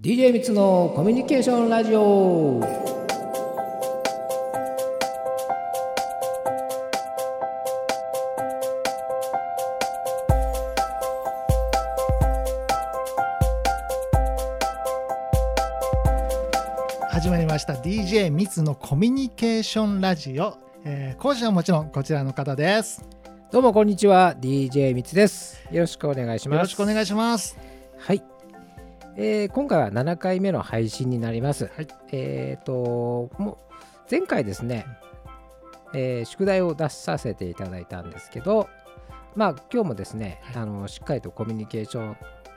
DJ みつのコミュニケーションラジオ。始まりました。DJ ミツのコミュニケーションラジオ、えー講師はもちろんこちらの方です。どうもこんにちは。DJ みつです。よろしくお願いしよます。ろしくお願いします。はい、えー今回は7回目の配信になります、はい。えっ、ともう前回ですね、えー宿題を出させていただいたんですけどまあ今日もですね、あのしっかりとコミュニケーショ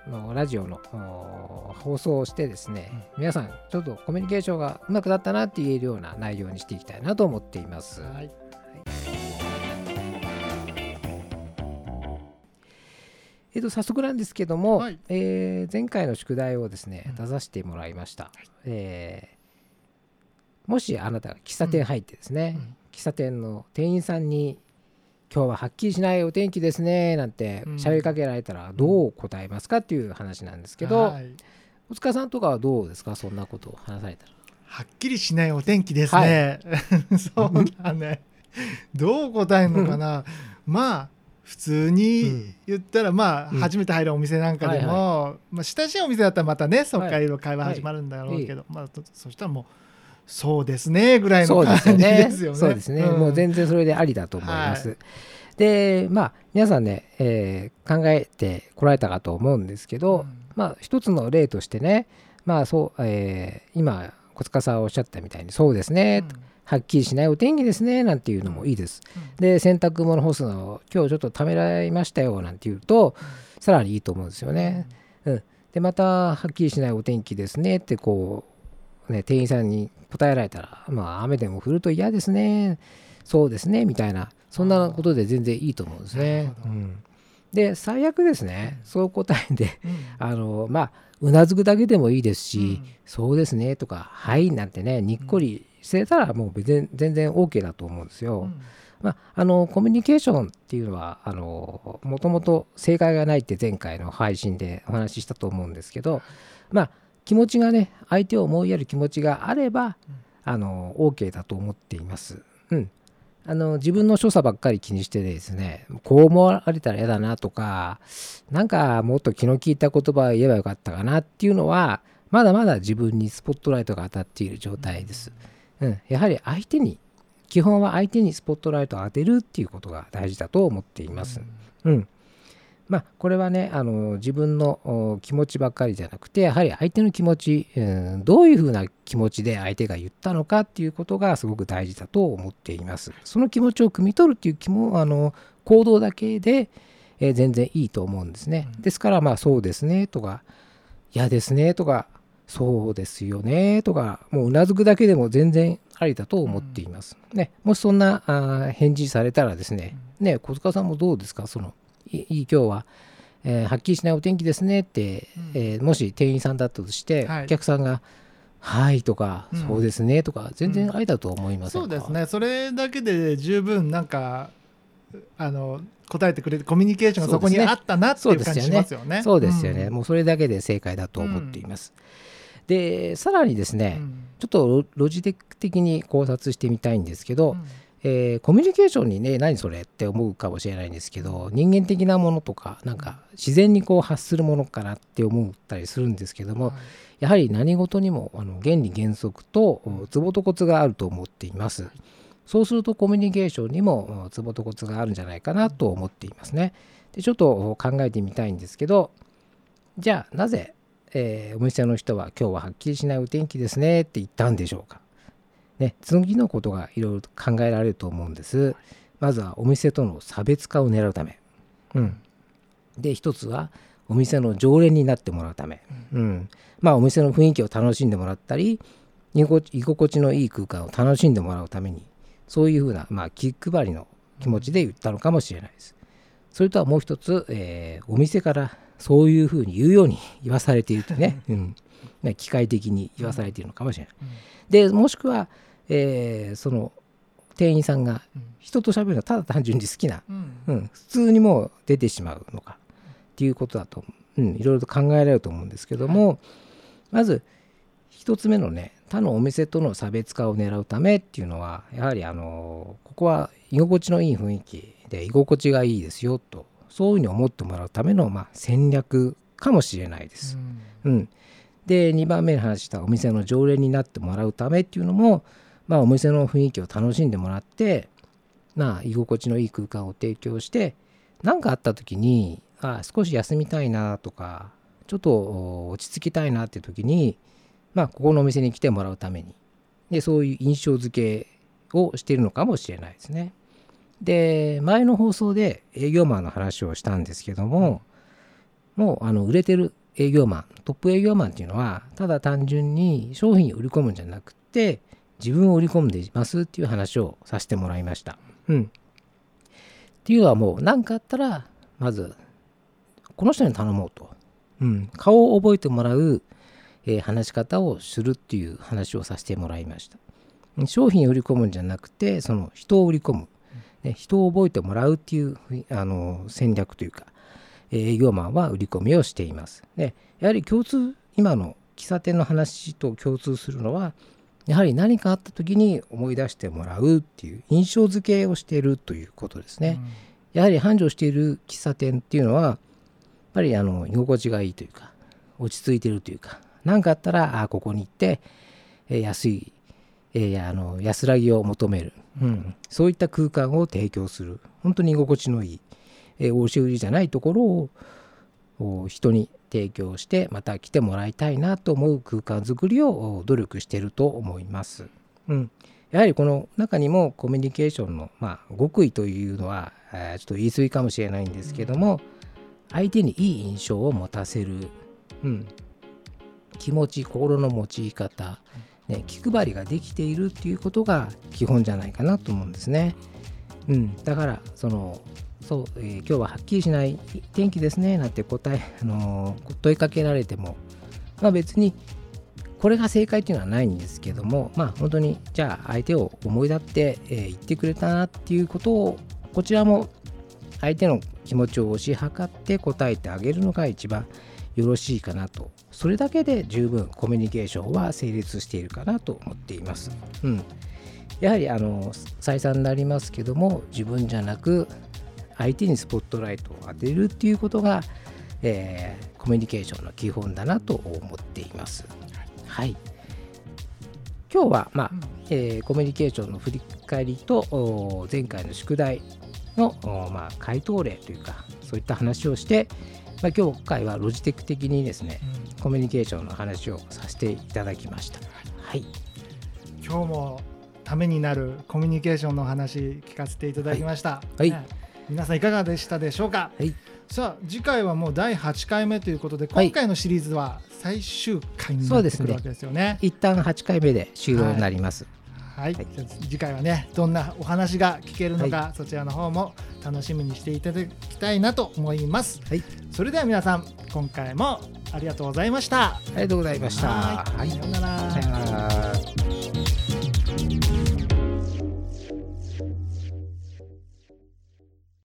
ンのラジオのお放送をしてですね、皆さんちょっとコミュニケーションがうまくなったなって言えるような内容にしていきたいなと思っています。はいえっと、早速なんですけども、はい。えー前回の宿題をですね、うん。出させてもらいました、えーもしあなたが喫茶店入ってですね、うん。喫茶店の店員さんに「今日ははっきりしないお天気ですね」なんてうん。喋りかけられたらどう答えますかっていう話なんですけど、はい。お塚さんとかはどうですか？そんなことを話されたら。はっきりしないお天気ですね、そうだね。どう答えるのかな。まあ普通に言ったら、まあうん。初めて入るお店なんかでも、まあ、親しいお店だったらまたねそっからいろいろ会話始まるんだろうけど、まあ、とそしたらもうそうですねぐらいの感じですよね。そうですね、ん。もう全然それでありだと思います。はで、まあ、皆さんね、えー考えてこられたかと思うんですけど、うん。まあ、一つの例としてね、まあ、そう、えー今、小塚さんおっしゃったみたいに、そうですね、はっきりしないお天気ですね、なんていうのもいいです。うん。で、洗濯物干すの、今日ちょっとためらいましたよ、なんて言うと、さらにいいと思うんですよね。でまたはっきりしないお天気ですねってこう、ね、店員さんに答えられたらまあ雨でも降ると嫌ですね。そうですねみたいなそんなことで全然いいと思うんですね。うん。で最悪ですねそう答えてうん。あのまあうなずくだけでもいいですし、うん。そうですねとかはいなんてねにっこりしてたらもう全然 OK だと思うんですよ。うんまあ、あのコミュニケーションっていうのはあのもともと正解がないって前回の配信でお話ししたと思うんですけど、まあ、気持ちがね相手を思いやる気持ちがあれば、うんあの OK だと思っています。うんあの自分の所作ばっかり気にしてですねこう思われたら嫌だなとかなんかもっと気の利いた言葉を言えばよかったかなっていうのはまだまだ自分にスポットライトが当たっている状態です。うん、やはり相手に基本は相手にスポットライトを当てるっていうことが大事だと思っています。うん。まあこれはねあの自分のお気持ちばっかりじゃなくてやはり相手の気持ち、うん、どういうふうな気持ちで相手が言ったのかっていうことがすごく大事だと思っています。その気持ちを汲み取るっていう気もあの行動だけで、えー全然いいと思うんですね。うんですからまあそうですねとか嫌ですねとかそうですよねとかもううなずくだけでも全然ありだと思っています。ね、もしそんなあー返事されたらですね、ね小塚さんもどうですか？そのいいい今日は、えーはっきりしないお天気ですねって、うん。えーもし店員さんだったとして、はい。お客さんが「はい」とか、うん。そうですね」とか全然ありだと思いませんか、そうですね。それだけで十分なんかあの答えてくれるコミュニケーションがそこにあったなっていう感じしますよね。そうですよね、ん。もうそれだけで正解だと思っています。でさらにですね、うんちょっとロロジテク的に考察してみたいんですけど、うんえーコミュニケーションにね何それって思うかもしれないんですけど人間的なものとかなんか自然にこう発するものかなって思ったりするんですけども、はいやはり何事にもあの原理原則とおツボとコツがあると思っています。そうするとコミュニケーションにもおツボとコツがあるんじゃないかなと思っていますね。でちょっとお考えてみたいんですけどじゃあなぜ、えーお店の人は今日ははっきりしないお天気ですねって言ったんでしょうか。ね、次のことがいろいろ考えられると思うんです。まずはお店との差別化を狙うため。うん、で一つはお店の常連になってもらうため。うん、まあお店の雰囲気を楽しんでもらったり居心地のいい空間を楽しんでもらうためにそういうふうな、まあ、気配りの気持ちで言ったのかもしれないです。それとはもう一つ、えーお店からそういうふうに言うように言わされているとね, うん、ね機械的に言わされているのかもしれない。でもしくは、えーその店員さんがうん。人と喋るのはただ単純に好きな、うん。うん、普通にもう出てしまうのかっていうことだと、うん、いろいろと考えられると思うんですけども、まず1つ目のね他のお店との差別化を狙うためっていうのはやはりあのここは居心地のいい雰囲気で居心地がいいですよとそういうふうに思ってもらうための、まあ、戦略かもしれないです。うん、うん、で2番目に話したお店の常連になってもらうためっていうのも、まあ、お店の雰囲気を楽しんでもらってまあ居心地のいい空間を提供して何かあった時にあ少し休みたいなとかちょっと落ち着きたいなっていう時にまあここのお店に来てもらうためにでそういう印象付けをしているのかもしれないですね。で前の放送で営業マンの話をしたんですけどももうあの売れてる営業マントップ営業マンっていうのはただ単純に商品を売り込むんじゃなくて自分を売り込んでいますっていう話をさせてもらいました。うん。っていうのはもう何かあったらまずこの人に頼もうと。うん、顔を覚えてもらう、えー、話し方をするっていう話をさせてもらいました。商品を売り込むんじゃなくてその人を売り込む、ね、人を覚えてもらうっていうあの戦略というか営業マンは売り込みをしています。でやはり共通今の喫茶店の話と共通するのはやはり何かあった時に思い出してもらうっていう印象付けをしているということですね。うん、やはり繁盛している喫茶店っていうのはやっぱりあの居心地がいいというか落ち着いてるというか何かあったらあここに行って、えー、安い、えー、あの安らぎを求める、うん、そういった空間を提供する。本当に居心地のいい、えー、卸売りじゃないところを人に提供してまた来てもらいたいなと思う空間づくりを努力していると思います。うん、やはりこの中にもコミュニケーションの、まあ、極意というのは、えー、ちょっと言い過ぎかもしれないんですけども相手にいい印象を持たせる、うん、気持ち心の持ち方、ね、気配りができているっていうことが基本じゃないかなと思うんですね。うん、だからそのそう、えー、今日ははっきりしない天気ですねなんて答え、あのー、問いかけられても、まあ、別にこれが正解っていうのはないんですけどもまあ本当にじゃあ相手を思い立って、えー、言ってくれたなっていうことをこちらも相手の気持ちを推し量って答えてあげるのが一番よろしいかなとそれだけで十分コミュニケーションは成立しているかなと思っています。うん、やはりあの再三になりますけども自分じゃなく相手にスポットライトを当てるっていうことが、えー、コミュニケーションの基本だなと思っています。はい。今日は、まあえー、コミュニケーションの振り返りと前回の宿題の、まあ、回答例というかそういった話をして、まあ、今回はロジテク的にですね、うん、コミュニケーションの話をさせていただきました。はい、今日もためになるコミュニケーションの話聞かせていただきました。はい、はい。皆さんいかがでしたでしょうか、はい、さあ次回はもう第8回目ということで今回のシリーズは最終回になってくるわけですよね。ね。一旦8回目で終了になります。はい、はい、次回はねどんなお話が聞けるのか、はい、そちらの方も楽しみにしていただきたいなと思います、はい、それでは皆さん今回もありがとうございました。ありがとうございました。はい、さようなら